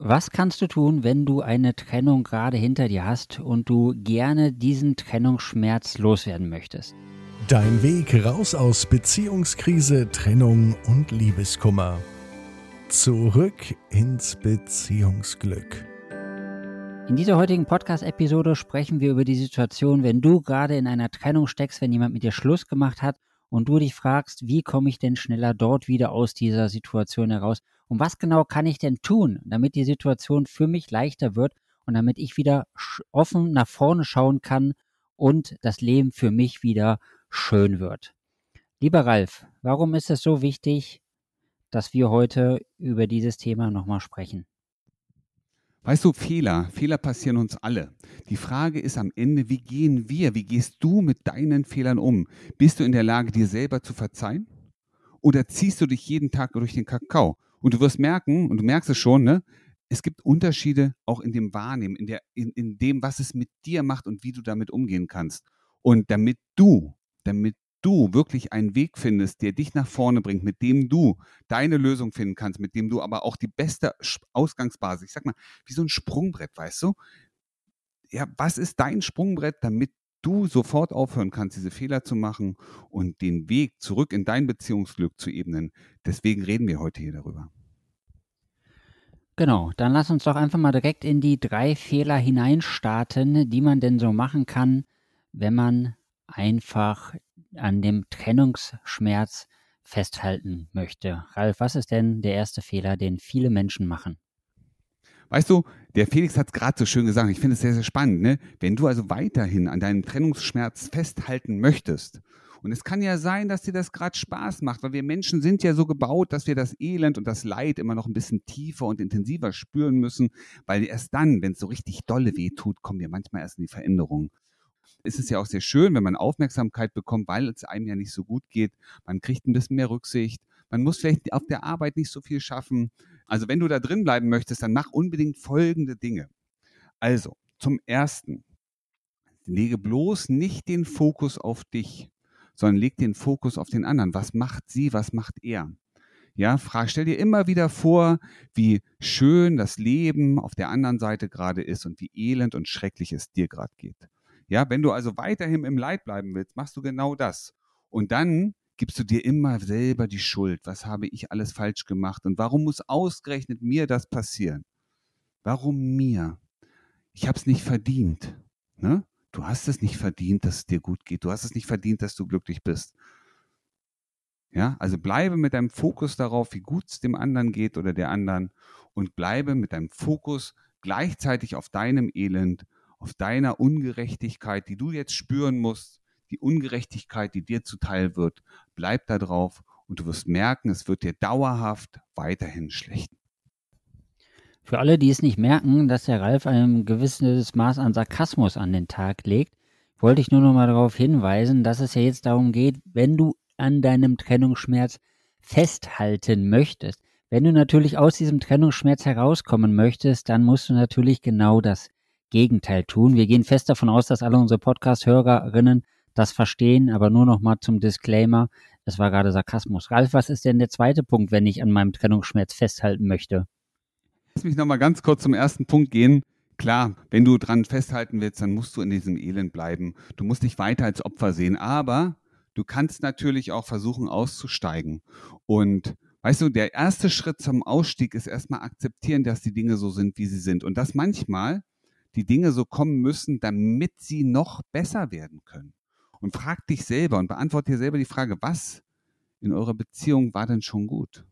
Was kannst du tun, wenn du eine Trennung gerade hinter dir hast und du gerne diesen Trennungsschmerz loswerden möchtest? Dein Weg raus aus Beziehungskrise, Trennung und Liebeskummer. Zurück ins Beziehungsglück. In dieser heutigen Podcast-Episode sprechen wir über die Situation, wenn du gerade in einer Trennung steckst, wenn jemand mit dir Schluss gemacht hat und du dich fragst, wie komme ich denn schneller dort wieder aus dieser Situation heraus und was genau kann ich denn tun, damit die Situation für mich leichter wird und damit ich wieder offen nach vorne schauen kann und das Leben für mich wieder schön wird. Lieber Ralf, warum ist es so wichtig, dass wir heute über dieses Thema nochmal sprechen? Weißt du, Fehler, Fehler passieren uns alle. Die Frage ist am Ende, wie gehen wir, wie gehst du mit deinen Fehlern um? Bist du in der Lage, dir selber zu verzeihen? Oder ziehst du dich jeden Tag durch den Kakao? Und du wirst merken, und du merkst es schon, ne? Es gibt Unterschiede auch in dem Wahrnehmen, in, der, in, in dem, was es mit dir macht und wie du damit umgehen kannst. Und damit du, damit du wirklich einen Weg findest, der dich nach vorne bringt, mit dem du deine Lösung finden kannst, mit dem du aber auch die beste Ausgangsbasis, ich sag mal, wie so ein Sprungbrett, weißt du? Ja, was ist dein Sprungbrett, damit du sofort aufhören kannst, diese Fehler zu machen und den Weg zurück in dein Beziehungsglück zu ebnen. Deswegen reden wir heute hier darüber. Genau, dann lass uns doch einfach mal direkt in die drei Fehler hineinstarten, die man denn so machen kann, wenn man einfach an dem Trennungsschmerz festhalten möchte. Ralf, was ist denn der erste Fehler, den viele Menschen machen? Weißt du, der Felix hat es gerade so schön gesagt, ich finde es sehr, sehr spannend. Ne? Wenn du also weiterhin an deinem Trennungsschmerz festhalten möchtest, und es kann ja sein, dass dir das gerade Spaß macht, weil wir Menschen sind ja so gebaut, dass wir das Elend und das Leid immer noch ein bisschen tiefer und intensiver spüren müssen, weil erst dann, wenn es so richtig dolle weh tut, kommen wir manchmal erst in die Veränderung. Es ist ja auch sehr schön, wenn man Aufmerksamkeit bekommt, weil es einem ja nicht so gut geht. Man kriegt ein bisschen mehr Rücksicht. Man muss vielleicht auf der Arbeit nicht so viel schaffen. Also wenn du da drin bleiben möchtest, dann mach unbedingt folgende Dinge. Also, zum Ersten, lege bloß nicht den Fokus auf dich, sondern leg den Fokus auf den anderen. Was macht sie, was macht er? Ja, frag, stell dir immer wieder vor, wie schön das Leben auf der anderen Seite gerade ist und wie elend und schrecklich es dir gerade geht. Ja, wenn du also weiterhin im Leid bleiben willst, machst du genau das. Und dann gibst du dir immer selber die Schuld. Was habe ich alles falsch gemacht? Und warum muss ausgerechnet mir das passieren? Warum mir? Ich habe es nicht verdient. Ne? Du hast es nicht verdient, dass es dir gut geht. Du hast es nicht verdient, dass du glücklich bist. Ja, also bleibe mit deinem Fokus darauf, wie gut es dem anderen geht oder der anderen und bleibe mit deinem Fokus gleichzeitig auf deinem Elend, auf deiner Ungerechtigkeit, die du jetzt spüren musst, die Ungerechtigkeit, die dir zuteil wird, bleib da drauf und du wirst merken, es wird dir dauerhaft weiterhin schlecht. Für alle, die es nicht merken, dass der Ralf ein gewisses Maß an Sarkasmus an den Tag legt, wollte ich nur noch mal darauf hinweisen, dass es ja jetzt darum geht, wenn du an deinem Trennungsschmerz festhalten möchtest. Wenn du natürlich aus diesem Trennungsschmerz herauskommen möchtest, dann musst du natürlich genau das Gegenteil tun. Wir gehen fest davon aus, dass alle unsere Podcast-Hörerinnen das verstehen, aber nur noch mal zum Disclaimer. Das war gerade Sarkasmus. Ralf, was ist denn der zweite Punkt, wenn ich an meinem Trennungsschmerz festhalten möchte? Lass mich noch mal ganz kurz zum ersten Punkt gehen. Klar, wenn du dran festhalten willst, dann musst du in diesem Elend bleiben. Du musst dich weiter als Opfer sehen, aber du kannst natürlich auch versuchen auszusteigen. Und weißt du, der erste Schritt zum Ausstieg ist erstmal akzeptieren, dass die Dinge so sind, wie sie sind. Und dass manchmal die Dinge so kommen müssen, damit sie noch besser werden können und frag dich selber und beantworte dir selber die Frage, was in eurer Beziehung war denn schon gut?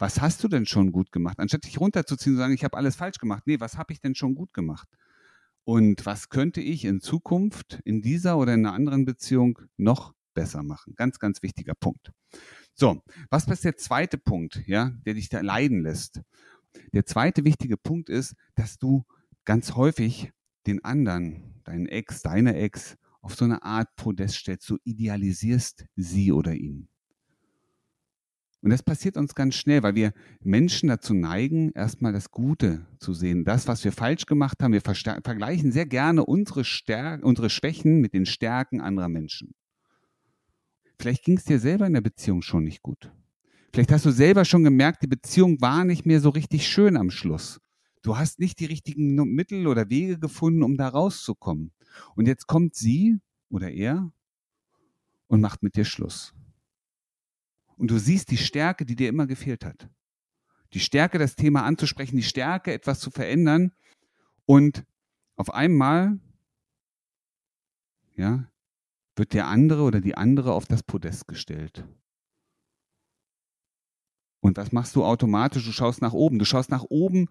Was hast du denn schon gut gemacht? Anstatt dich runterzuziehen und zu sagen, ich habe alles falsch gemacht. Nee, was habe ich denn schon gut gemacht? Und was könnte ich in Zukunft in dieser oder in einer anderen Beziehung noch besser machen? Ganz, ganz wichtiger Punkt. So, was ist der zweite Punkt, ja, der dich da leiden lässt? Der zweite wichtige Punkt ist, dass du ganz häufig den anderen, deinen Ex, deine Ex, auf so eine Art Podest stellst, du idealisierst sie oder ihn. Und das passiert uns ganz schnell, weil wir Menschen dazu neigen, erstmal das Gute zu sehen. Das, was wir falsch gemacht haben, wir vergleichen sehr gerne unsere, Stär unsere Schwächen mit den Stärken anderer Menschen. Vielleicht ging es dir selber in der Beziehung schon nicht gut. Vielleicht hast du selber schon gemerkt, die Beziehung war nicht mehr so richtig schön am Schluss. Du hast nicht die richtigen Mittel oder Wege gefunden, um da rauszukommen. Und jetzt kommt sie oder er und macht mit dir Schluss. Und du siehst die Stärke, die dir immer gefehlt hat. Die Stärke, das Thema anzusprechen, die Stärke, etwas zu verändern. Und auf einmal, ja, wird der andere oder die andere auf das Podest gestellt. Und was machst du automatisch? Du schaust nach oben. Du schaust nach oben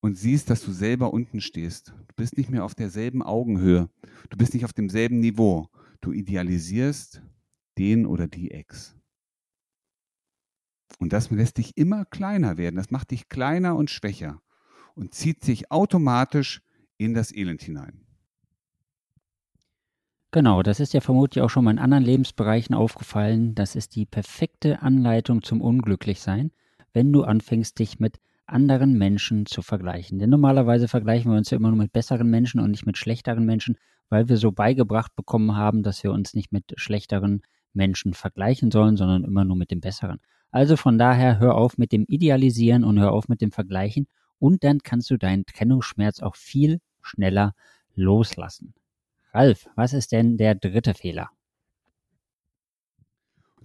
und siehst, dass du selber unten stehst. Du bist nicht mehr auf derselben Augenhöhe. Du bist nicht auf demselben Niveau. Du idealisierst den oder die Ex. Und das lässt dich immer kleiner werden. Das macht dich kleiner und schwächer und zieht sich automatisch in das Elend hinein. Genau, das ist ja vermutlich auch schon mal in anderen Lebensbereichen aufgefallen. Das ist die perfekte Anleitung zum Unglücklichsein, wenn du anfängst, dich mit anderen Menschen zu vergleichen. Denn normalerweise vergleichen wir uns ja immer nur mit besseren Menschen und nicht mit schlechteren Menschen, weil wir so beigebracht bekommen haben, dass wir uns nicht mit schlechteren Menschen vergleichen sollen, sondern immer nur mit dem Besseren. Also von daher hör auf mit dem Idealisieren und hör auf mit dem Vergleichen und dann kannst du deinen Trennungsschmerz auch viel schneller loslassen. Ralf, was ist denn der dritte Fehler?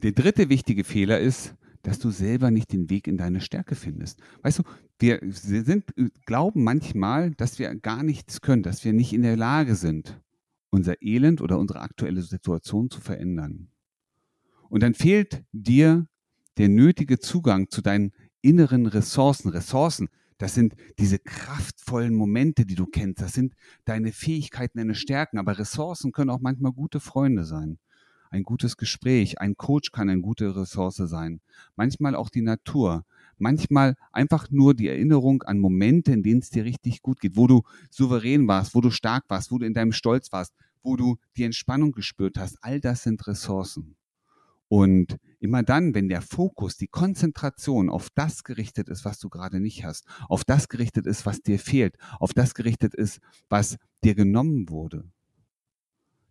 Der dritte wichtige Fehler ist, dass du selber nicht den Weg in deine Stärke findest. Weißt du, wir sind, glauben manchmal, dass wir gar nichts können, dass wir nicht in der Lage sind, unser Elend oder unsere aktuelle Situation zu verändern. Und dann fehlt dir der nötige Zugang zu deinen inneren Ressourcen. Ressourcen, das sind diese kraftvollen Momente, die du kennst. Das sind deine Fähigkeiten, deine Stärken. Aber Ressourcen können auch manchmal gute Freunde sein. Ein gutes Gespräch, ein Coach kann eine gute Ressource sein. Manchmal auch die Natur. Manchmal einfach nur die Erinnerung an Momente, in denen es dir richtig gut geht, wo du souverän warst, wo du stark warst, wo du in deinem Stolz warst, wo du die Entspannung gespürt hast. All das sind Ressourcen. Und immer dann, wenn der Fokus, die Konzentration auf das gerichtet ist, was du gerade nicht hast, auf das gerichtet ist, was dir fehlt, auf das gerichtet ist, was dir genommen wurde,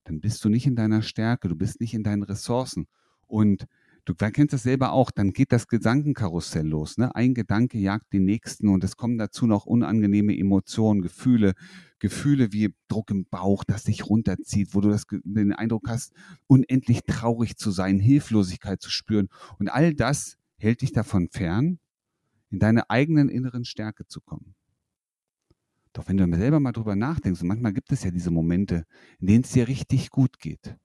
dann bist du nicht in deiner Stärke, du bist nicht in deinen Ressourcen. Und du kennst das selber auch, dann geht das Gedankenkarussell los. Ne? Ein Gedanke jagt den nächsten und es kommen dazu noch unangenehme Emotionen, Gefühle, Gefühle wie Druck im Bauch, das dich runterzieht, wo du das, den Eindruck hast, unendlich traurig zu sein, Hilflosigkeit zu spüren. Und all das hält dich davon fern, in deine eigenen inneren Stärke zu kommen. Doch wenn du selber mal drüber nachdenkst, und manchmal gibt es ja diese Momente, in denen es dir richtig gut geht,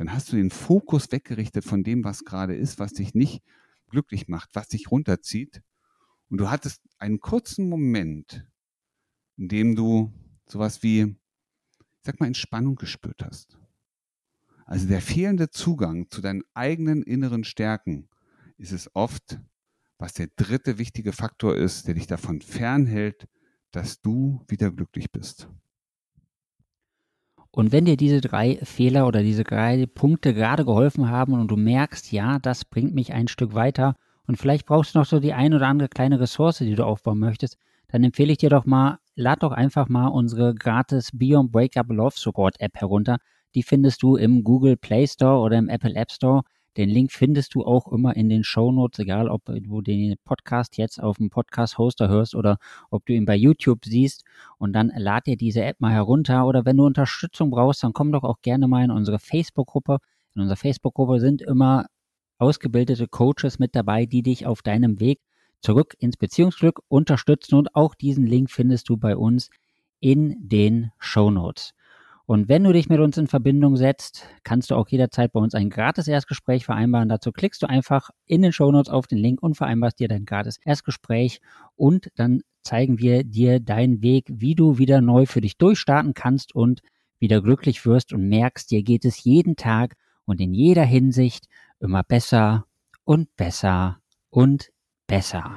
dann hast du den Fokus weggerichtet von dem, was gerade ist, was dich nicht glücklich macht, was dich runterzieht. Und du hattest einen kurzen Moment, in dem du sowas wie, ich sag mal, Entspannung gespürt hast. Also der fehlende Zugang zu deinen eigenen inneren Stärken ist es oft, was der dritte wichtige Faktor ist, der dich davon fernhält, dass du wieder glücklich bist. Und wenn dir diese drei Fehler oder diese drei Punkte gerade geholfen haben und du merkst, ja, das bringt mich ein Stück weiter und vielleicht brauchst du noch so die ein oder andere kleine Ressource, die du aufbauen möchtest, dann empfehle ich dir doch mal, lad doch einfach mal unsere gratis Beyond Breakup Love Support App herunter. Die findest du im Google Play Store oder im Apple App Store. Den Link findest du auch immer in den Show Notes, egal ob du den Podcast jetzt auf dem Podcast-Hoster hörst oder ob du ihn bei YouTube siehst. Und dann lad dir diese App mal herunter. Oder wenn du Unterstützung brauchst, dann komm doch auch gerne mal in unsere Facebook-Gruppe. In unserer Facebook-Gruppe sind immer ausgebildete Coaches mit dabei, die dich auf deinem Weg zurück ins Beziehungsglück unterstützen. Und auch diesen Link findest du bei uns in den Show Notes. Und wenn du dich mit uns in Verbindung setzt, kannst du auch jederzeit bei uns ein gratis Erstgespräch vereinbaren. Dazu klickst du einfach in den Shownotes auf den Link und vereinbarst dir dein gratis Erstgespräch und dann zeigen wir dir deinen Weg, wie du wieder neu für dich durchstarten kannst und wieder glücklich wirst und merkst, dir geht es jeden Tag und in jeder Hinsicht immer besser und besser und besser.